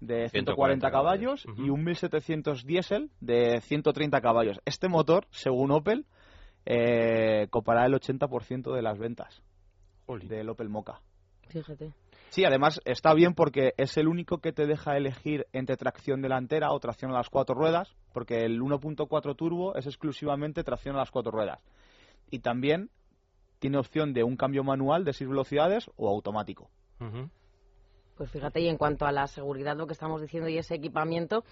de 140 140 caballos caballos. y un 1700 diésel de 130 caballos. Este motor, según Opel, eh, copará el 80% de las ventas del Opel Mocha. Fíjate. Sí, además está bien porque es el único que te deja elegir entre tracción delantera o tracción a las cuatro ruedas, porque el 1.4 turbo es exclusivamente tracción a las cuatro ruedas. Y también tiene opción de un cambio manual de seis velocidades o automático. Pues fíjate, y en cuanto a la seguridad, lo que estamos diciendo y ese equipamiento,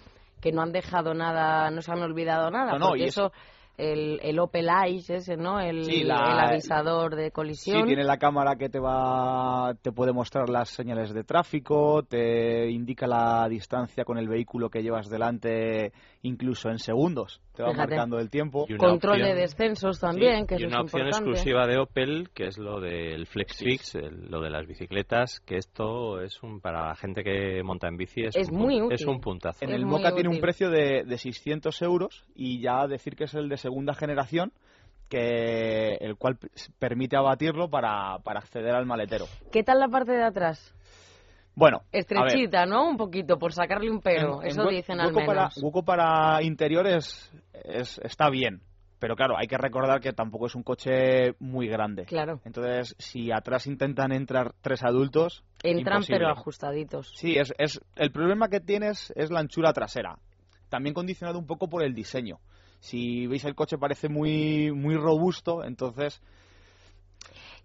que no han dejado nada, no se han olvidado nada, No, no, porque y eso, el, el Opel Ice ese, ¿no? El, Sí, la- el avisador de colisión. Sí, tiene la cámara que te va, te puede mostrar las señales de tráfico, te indica la distancia con el vehículo que llevas delante, incluso en segundos. Te va Fíjate. marcando el tiempo. Control de descensos también, que y eso una es opción importante. exclusiva de Opel, que es lo del FlexFix, el- lo de las bicicletas, que esto es un para la gente que monta en bici es, Es un, muy útil. es un puntazo. En Es el muy Mocha tiene un precio de, de 600 euros y ya decir que es el de segunda generación, que el cual permite abatirlo para, para acceder al maletero. ¿Qué tal la parte de atrás? Bueno, ver, Estrechita, ¿no? Un poquito, por sacarle un pero. en- en eso hue- dicen al para, menos. hueco para interiores es, está bien, pero claro, hay que recordar que tampoco es un coche muy grande. Claro. Entonces, si atrás intentan entrar tres adultos, Entran imposible. pero ajustaditos. Sí, es, es, el problema que tienes es la anchura trasera. También condicionado un poco por el diseño. Si veis el coche parece muy, muy robusto, entonces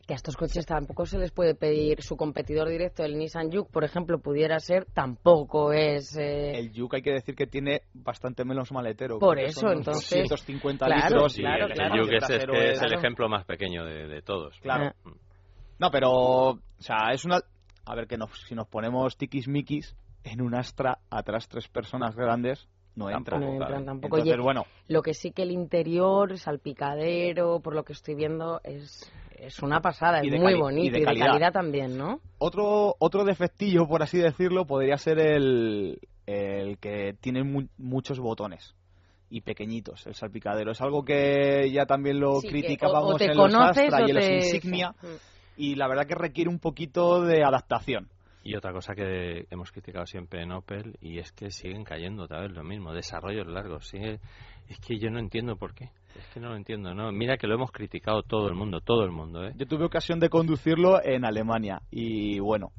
Que a estos coches tampoco se les puede pedir su competidor directo, el Nissan Juke, por ejemplo, pudiera ser, tampoco es... eh, el Juke hay que decir que tiene bastante menos maletero. Por eso, entonces, 250 claro, litros. Sí, claro, el, el claro. Juke es, es que es el Claro. ejemplo más pequeño de, de todos. Claro. Ah. No, pero, o sea, es una... A ver, que nos, si nos ponemos tiquismiquis, en un Astra atrás tres personas grandes no entran. no entran claro. tampoco. Entonces, Oye, bueno, Lo que sí que el interior, salpicadero, por lo que estoy viendo, es, es una pasada, es muy y bonito de y de calidad. también, ¿no? Otro, otro defectillo, por así decirlo, podría ser el, el que tiene mu- muchos botones y pequeñitos, el salpicadero. Es algo que ya también lo Sí, criticábamos en los Astra y en los Insignia sí. y la verdad que requiere un poquito de adaptación. Y otra cosa que hemos criticado siempre en Opel y es que siguen cayendo otra vez lo mismo, desarrollos largos. Sigue, es que yo no entiendo por qué. Es que no lo entiendo. ¿no? Mira que lo hemos criticado todo el mundo, todo el mundo. ¿eh? Yo tuve ocasión de conducirlo en Alemania y bueno,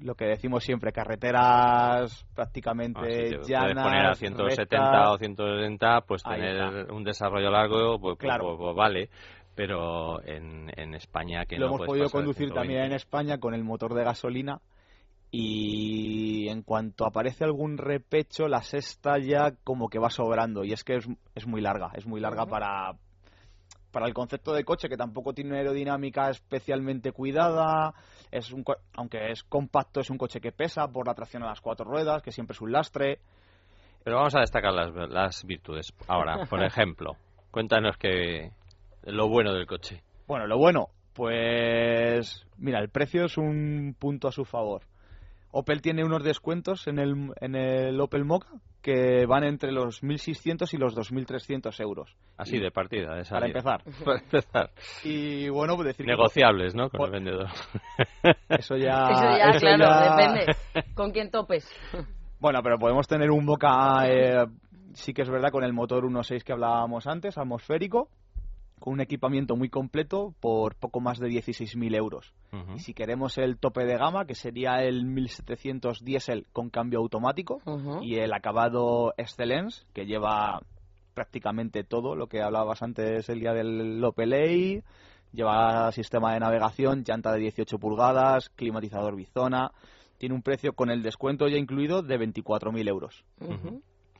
lo que decimos siempre, carreteras prácticamente Ah, sí, llanas, poner a 170 rectas. o 170, pues tener un desarrollo largo, pues, pues- Claro. pues- pues vale. Pero en, en España que lo no hemos podido conducir 120. también en España con el motor de gasolina y en cuanto aparece algún repecho la sexta ya como que va sobrando y es que es, es muy larga es muy larga para para el concepto de coche que tampoco tiene una aerodinámica especialmente cuidada es un co- aunque es compacto es un coche que pesa por la tracción a las cuatro ruedas que siempre es un lastre Pero vamos a destacar las, las virtudes. Ahora, por ejemplo, cuéntanos que lo bueno del coche. Bueno, lo bueno, pues mira, el precio es un punto a su favor. Opel tiene unos descuentos en el, en el Opel Mocha que van entre los 1.600 y los 2.300 euros. Así Y- de partida, de Para salida. empezar. Para empezar. Y bueno, pues decir que- Negociables, ¿no? Con Por- el vendedor. Eso ya... eso ya, eso claro, ya- depende. ¿Con quién topes? Bueno, pero podemos tener un Mocha, eh, sí que es verdad, con el motor 1.6 que hablábamos antes, atmosférico, con un equipamiento muy completo por poco más de 16.000 euros. Y si queremos el tope de gama, que sería el 1700 diésel con cambio automático y el acabado Excellence, que lleva prácticamente todo lo que hablabas antes el día del Opel Ei, lleva sistema de navegación, llanta de 18 pulgadas, climatizador bizona, tiene un precio con el descuento ya incluido de 24.000 euros.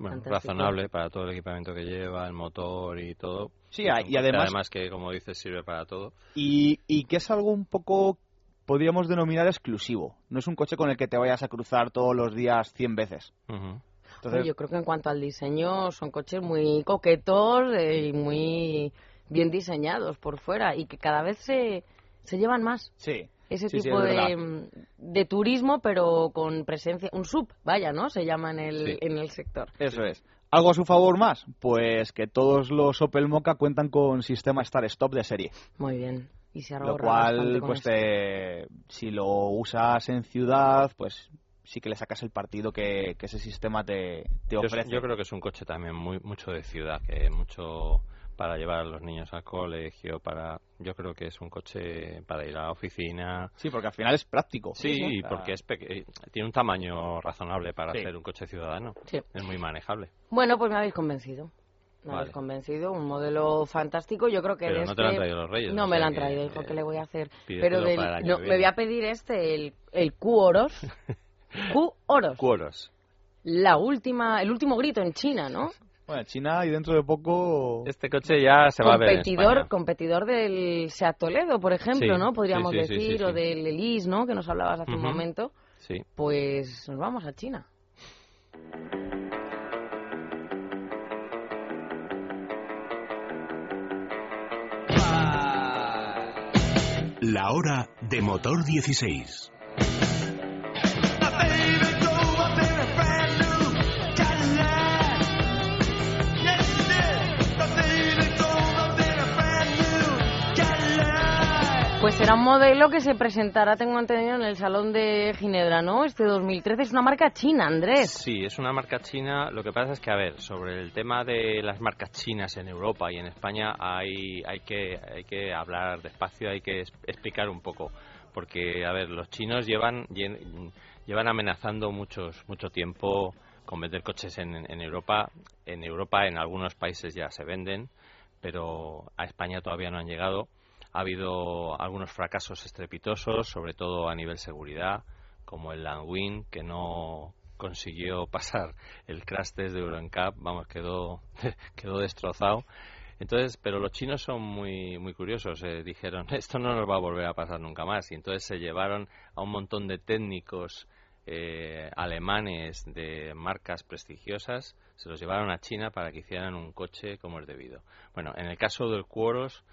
Bueno, razonable para todo el equipamiento que lleva, el motor y todo. Sí, y además- Además que, como dices, sirve para todo. Y, y que es algo un poco, podríamos denominar exclusivo. No es un coche con el que te vayas a cruzar todos los días 100 veces. Ujú. Entonces, Oye, yo creo que en cuanto al diseño son coches muy coquetos eh, y muy bien diseñados por fuera y que cada vez se, se llevan más. sí. Ese Sí, sí, tipo es de, mm, de turismo, pero con presencia, un sub, vaya, ¿no? Se llama en el, Sí. en el sector. Eso es. ¿Algo a su favor más? Pues que todos los Opel Mocha cuentan con sistema Start-Stop de serie. Muy bien. Y se Lo cual, pues te- si lo usas en ciudad, pues sí que le sacas el partido que, que ese sistema te, te Yo, ofrece. yo creo que es un coche también muy mucho de ciudad, que mucho para llevar a los niños al colegio, para yo creo que es un coche para ir a la oficina. Sí, porque al final es práctico. Sí, porque es peque- eh, tiene un tamaño razonable para Sí. ser un coche ciudadano. Sí. Es muy manejable. Bueno, pues me habéis convencido. Me Vale. habéis convencido. Un modelo fantástico. Yo creo que Pero no te lo han este- traído los Reyes, No me lo han que, traído, hijo, eh, ¿qué le voy a hacer? Pero del- no, me voy a pedir este, el, el Q-Oros. Q-Oros. Cuoros. La última, el último grito en China, ¿no? Bueno, China y dentro de poco... Este coche ya se va a ver competidor, competidor del Seat Toledo, por ejemplo, Sí, ¿no? Podríamos sí, sí, sí, decir, sí, o del Elise, ¿no? Que nos hablabas hace un momento. Sí. Pues nos vamos a China. La hora de motor 16. Pues será un modelo que se presentará, tengo entendido, en el Salón de Ginebra, ¿no? Este 2013 es una marca china, Andrés. Sí, es una marca china. Lo que pasa es que, a ver, sobre el tema de las marcas chinas en Europa y en España hay, hay, que, hay que hablar despacio, hay que explicar un poco. Porque, a ver, los chinos llevan, lle- llevan amenazando muchos, mucho tiempo con vender coches en, en Europa. En Europa, en algunos países ya se venden, pero a España todavía no han llegado. Ha habido algunos fracasos estrepitosos, sobre todo a nivel seguridad, como el Landwin, que no consiguió pasar el crash test de Euro NCAP, vamos, quedó, quedó destrozado. Entonces, pero los chinos son muy, muy curiosos. eh, dijeron, esto no nos va a volver a pasar nunca más. Y entonces se llevaron a un montón de técnicos eh, alemanes de marcas prestigiosas, se los llevaron a China para que hicieran un coche como es debido. Bueno, en el caso del Quoros,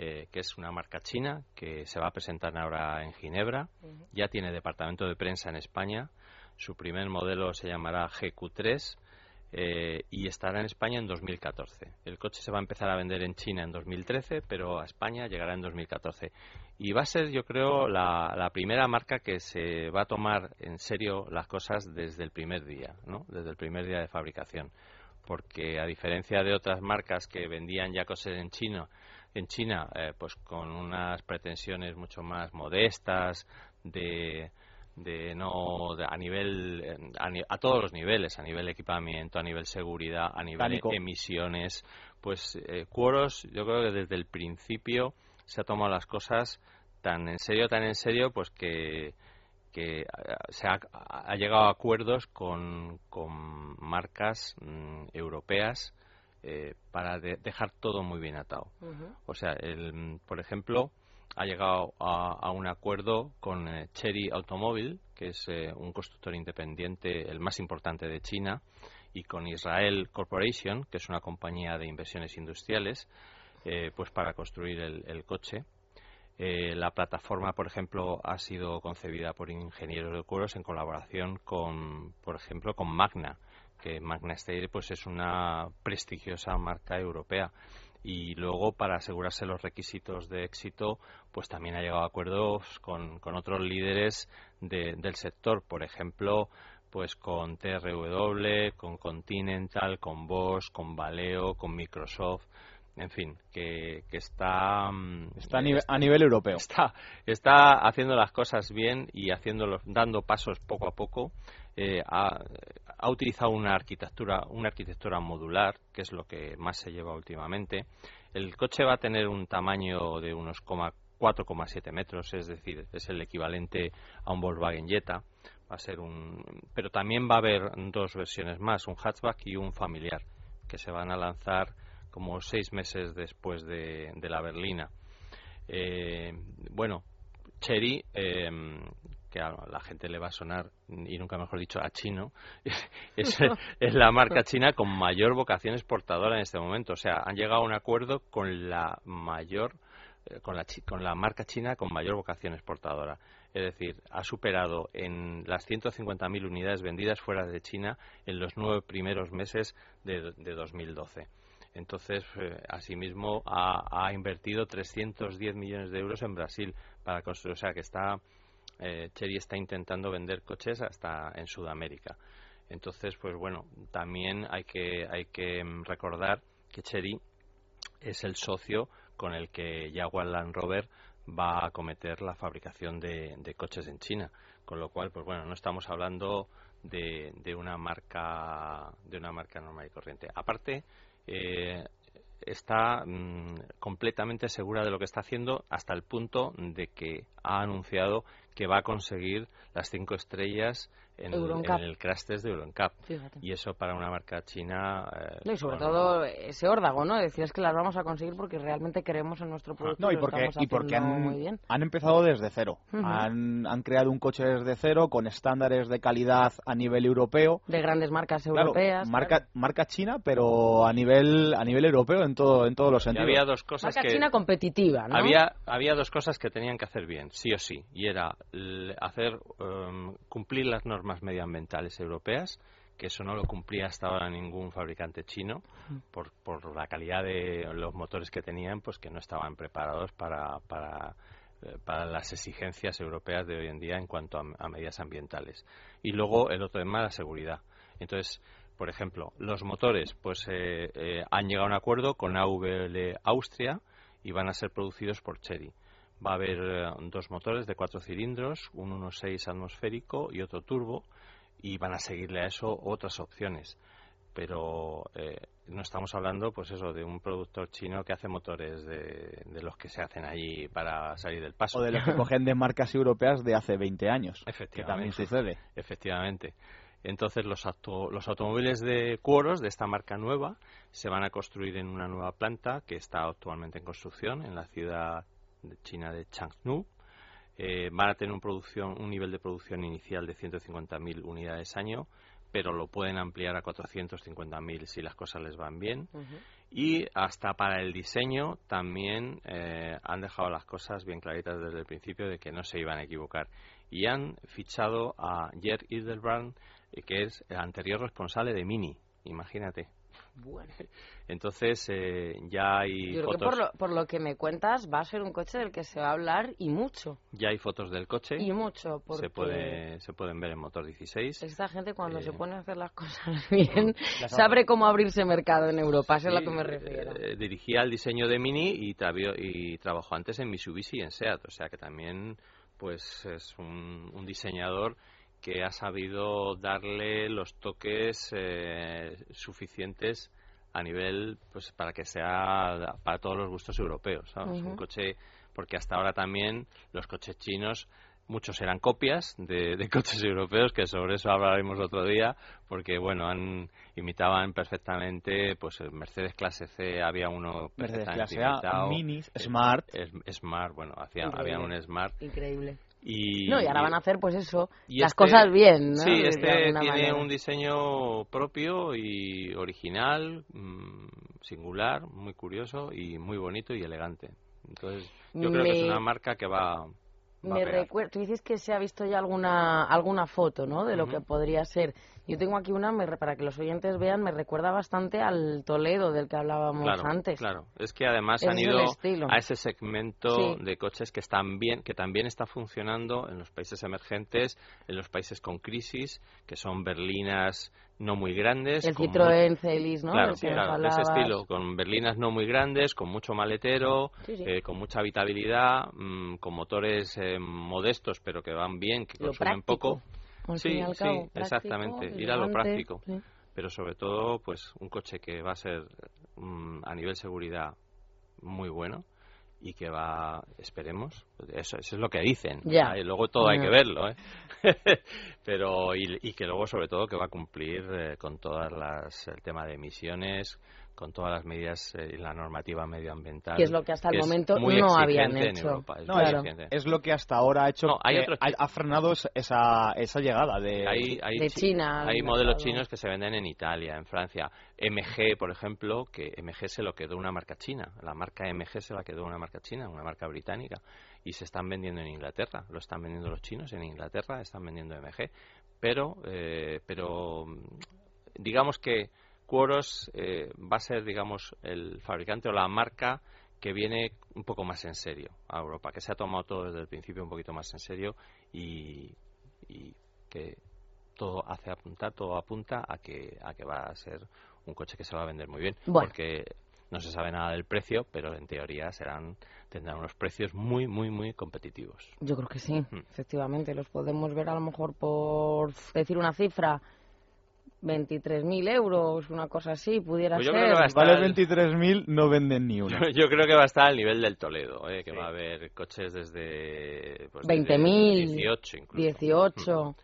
eh, que es una marca china que se va a presentar ahora en Ginebra, ya tiene departamento de prensa en España. Su primer modelo se llamará GQ3 eh, y estará en España en 2014. El coche se va a empezar a vender en China en 2013, pero a España llegará en 2014. Y va a ser, yo creo, la, la primera marca que se va a tomar en serio las cosas desde el primer día, ¿no? Desde el primer día de fabricación. Porque a diferencia de otras marcas que vendían ya cosas en chino, en China, eh, pues con unas pretensiones mucho más modestas, de, de no de- a nivel a, a todos los niveles a nivel equipamiento a nivel seguridad a nivel emisiones pues eh, Quoros yo creo que desde el principio se ha tomado las cosas tan en serio tan en serio pues que que eh, se ha, ha llegado a acuerdos con, con marcas mm, europeas eh, para de- dejar todo muy bien atado o sea, el, por ejemplo, ha llegado a, a un acuerdo con eh, Chery Automobile, que es eh, un constructor independiente, el más importante de China, y con Israel Corporation, que es una compañía de inversiones industriales, eh, pues para construir el, el coche. Eh, la plataforma, por ejemplo, ha sido concebida por ingenieros de cueros en colaboración con, por ejemplo, con Magna, que Magna Steyr pues es una prestigiosa marca europea y luego para asegurarse los requisitos de éxito pues también ha llegado a acuerdos con, con otros líderes de- del sector por ejemplo pues con TRW con Continental con Bosch con Valeo con Microsoft en fin, que, que está... mm, Está a, nive- a nivel europeo. Está, está haciendo las cosas bien y haciéndolo, dando pasos poco a poco. Eh, ha, ha utilizado una arquitectura, una arquitectura modular, que es lo que más se lleva últimamente. El coche va a tener un tamaño de unos coma- 4,7 metros, es decir, es el equivalente a un Volkswagen Jetta. Va a ser un, pero también va a haber dos versiones más, un hatchback y un familiar, que se van a lanzar como seis meses después de, de la berlina. Eh, bueno, Chery, eh, que a la gente le va a sonar, y nunca mejor dicho, a chino, es, es la marca china con mayor vocación exportadora en este momento. O sea, han llegado a un acuerdo con la mayor, eh, con la, con la marca china con mayor vocación exportadora. Es decir, ha superado en las 150.000 unidades vendidas fuera de China en los nueve primeros meses de, de 2012. Entonces, eh, asimismo, ha, ha invertido 310 millones de euros en Brasil para construir. O sea, que está, eh, Chery está intentando vender coches hasta en Sudamérica. Entonces, pues bueno, también hay que, hay que mm, recordar que Chery es el socio con el que Jaguar Land Rover va a cometer la fabricación de, de coches en China. Con lo cual, pues bueno, no estamos hablando de, de una marca de una marca normal y corriente. Aparte, eh, está mm, completamente segura de lo que está haciendo hasta el punto de que ha anunciado que va a conseguir las cinco estrellas en, el- Euroncap. en el crash test de Euroncap. Fíjate. Y eso para una marca china. eh, No, y sobre bueno, todo ese órdago, ¿no? Decir es que las vamos a conseguir porque realmente creemos en nuestro producto. No, y porque, y porque han, muy bien. han empezado desde cero. Han, han creado un coche desde cero con estándares de calidad a nivel europeo. De grandes marcas Claro, europeas. marca, marca china, pero a nivel a nivel europeo en todo en todos los y sentidos. había dos cosas Marca que china competitiva, ¿no? había había dos cosas que tenían que hacer bien sí o sí y era hacer em, cumplir las normas medioambientales europeas que eso no lo cumplía hasta ahora ningún fabricante chino por, por la calidad de los motores que tenían pues que no estaban preparados para para eh, para las exigencias europeas de hoy en día en cuanto a, a medidas ambientales. Y luego el otro tema la seguridad. Entonces por ejemplo los motores pues eh, eh, han llegado a un acuerdo con AVL Austria y van a ser producidos por Chery. Va a haber eh, dos motores de cuatro cilindros, un 1.6 atmosférico y otro turbo, y van a seguirle a eso otras opciones. Pero eh, no estamos hablando, pues eso, de un productor chino que hace motores de, de los que se hacen allí para salir del paso. O de los que cogen de marcas europeas de hace 20 años. Que también Efectivamente. sucede. Efectivamente. Entonces los, auto- los automóviles de cuoros de esta marca nueva se van a construir en una nueva planta que está actualmente en construcción en la ciudad de china de Changnu. Eh, van a tener un, producción, un nivel de producción inicial de 150.000 unidades año, pero lo pueden ampliar a 450.000 si las cosas les van bien. Y hasta para el diseño también eh, han dejado las cosas bien claritas desde el principio de que no se iban a equivocar. Y han fichado a Gerd Hildebrand, eh, que es el anterior responsable de Mini, imagínate. Bueno. Entonces eh, ya hay Yo creo que fotos, por lo, por lo que me cuentas va a ser un coche del que se va a hablar y mucho. ya hay fotos del coche. Y mucho, porque se, puede, se pueden ver en motor 16. esta gente cuando se Eh, pone a hacer las cosas bien Las sabe cómo abrirse mercado en Europa, eso es a Sí, lo que me refiero. eh, dirigía el diseño de Mini y, y trabajó antes en Mitsubishi y en Seat, o sea que también pues es un, un diseñador que ha sabido darle los toques eh, suficientes a nivel pues para que sea para todos los gustos europeos un coche porque hasta ahora también los coches chinos muchos eran copias de, de coches europeos que sobre eso hablaremos otro día porque bueno han imitaban perfectamente pues el Mercedes clase C había uno Mercedes perfectamente clase A, imitado. Minis, Smart. es- Smart bueno hacía, Increíble. había un Smart Increíble. Y no, y ahora van a hacer pues eso, las este- cosas bien, ¿no? Sí, este tiene manera. un diseño propio y original, mm, singular, muy curioso y muy bonito y elegante. Entonces, yo creo que es una marca que va Me recuerdo, tú dices que se ha visto ya alguna alguna foto, ¿no? De lo que podría ser. Yo tengo aquí una, me para que los oyentes vean, me recuerda bastante al Toledo del que hablábamos Claro, antes. claro. Es que además han ido a ese segmento Sí. de coches que están bien, que también está funcionando en los países emergentes, en los países con crisis, que son berlinas no muy grandes. El Citroën Celis, ¿no? Claro, de ese estilo, con berlinas no muy grandes, con mucho maletero, Sí, sí. eh, con mucha habitabilidad, mm, con motores eh, modestos pero que van bien, que Lo consumen práctico, poco. al Sí, fin y al sí, cabo, práctico, exactamente, ir a lo práctico. sí. Pero sobre todo, pues un coche que va a ser mm, a nivel seguridad muy bueno y que va, esperemos, eso, eso es lo que dicen. Ya. y luego todo hay que verlo, ¿eh? Pero, y, y que luego sobre todo que va a cumplir eh, con todas las, el tema de emisiones, con todas las medidas eh, y la normativa medioambiental. Que es lo que hasta el momento muy no habían hecho. Europa, es No, muy es- lo que hasta ahora ha hecho No, hay ha, frenado esa- esa, esa llegada de, hay, hay de chi- China Hay modelos mercado. chinos que se venden en Italia, en Francia. MG, por ejemplo, que MG se lo quedó una marca china. La marca MG se la quedó una marca china, una marca británica. Y se están vendiendo en Inglaterra. Lo están vendiendo los chinos en Inglaterra, están vendiendo MG. Pero, eh, pero digamos que Quoros eh, va a ser, digamos, el fabricante o la marca que viene un poco más en serio a Europa, que se ha tomado todo desde el principio un poquito más en serio y, y que todo hace apuntar, todo apunta a que, a que va a ser un coche que se va a vender muy bien. Bueno. Porque no se sabe nada del precio, pero en teoría serán tendrán unos precios muy, muy, muy competitivos. Yo creo que sí, Mm. efectivamente. Los podemos ver a lo mejor por decir una cifra, 23.000 euros, una cosa así, pudiera Pues yo ser. creo que va a estar- Vale 23.000, no venden ni uno. Yo, yo creo que va a estar al nivel del Toledo, eh, que va a haber coches desde pues, desde 20.000, 18 incluso. 18.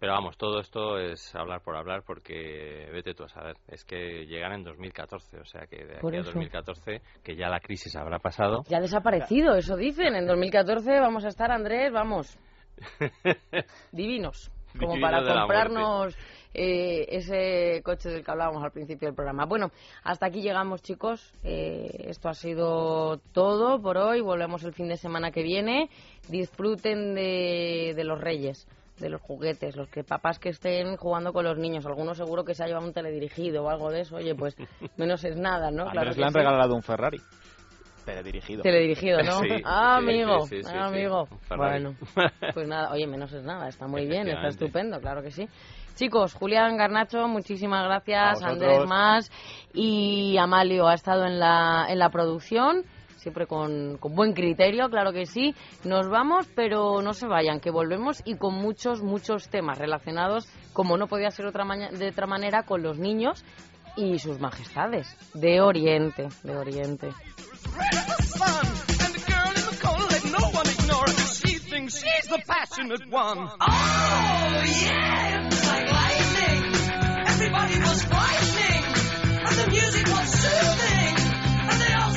Pero vamos, todo esto es hablar por hablar porque vete tú a saber. Es que llegan en 2014, o sea que de Por aquí a eso. 2014, que ya la crisis habrá pasado. Ya ha desaparecido, eso dicen. En 2014 vamos a estar, Andrés, vamos, divinos. Como Divinos para comprarnos eh, ese coche del que hablábamos al principio del programa. Bueno, hasta aquí llegamos, chicos. Eh, esto ha sido todo por hoy. Volvemos el fin de semana que viene. Disfruten de, de los reyes de los juguetes, los que papás que estén jugando con los niños, algunos seguro que se ha llevado un teledirigido o algo de eso, oye, pues menos es nada, ¿no? Claro Andrés le han sí. regalado un Ferrari. Teledirigido. Teledirigido, ¿no? Sí, ah, amigo, sí, ah, amigo. Bueno, pues nada, oye, menos es nada, está muy bien, está estupendo, claro que sí. Chicos, Julián Garnacho, muchísimas gracias. Andrés más y Amalio ha estado en la, en la producción, siempre con, con buen criterio, claro que sí. Nos vamos, pero no se vayan, que volvemos y con muchos, muchos temas relacionados, como no podía ser otra maña- de otra manera, con los niños y sus majestades de Oriente, de Oriente. Oh, yeah, Everybody was frightening. And the music was soothing. And they all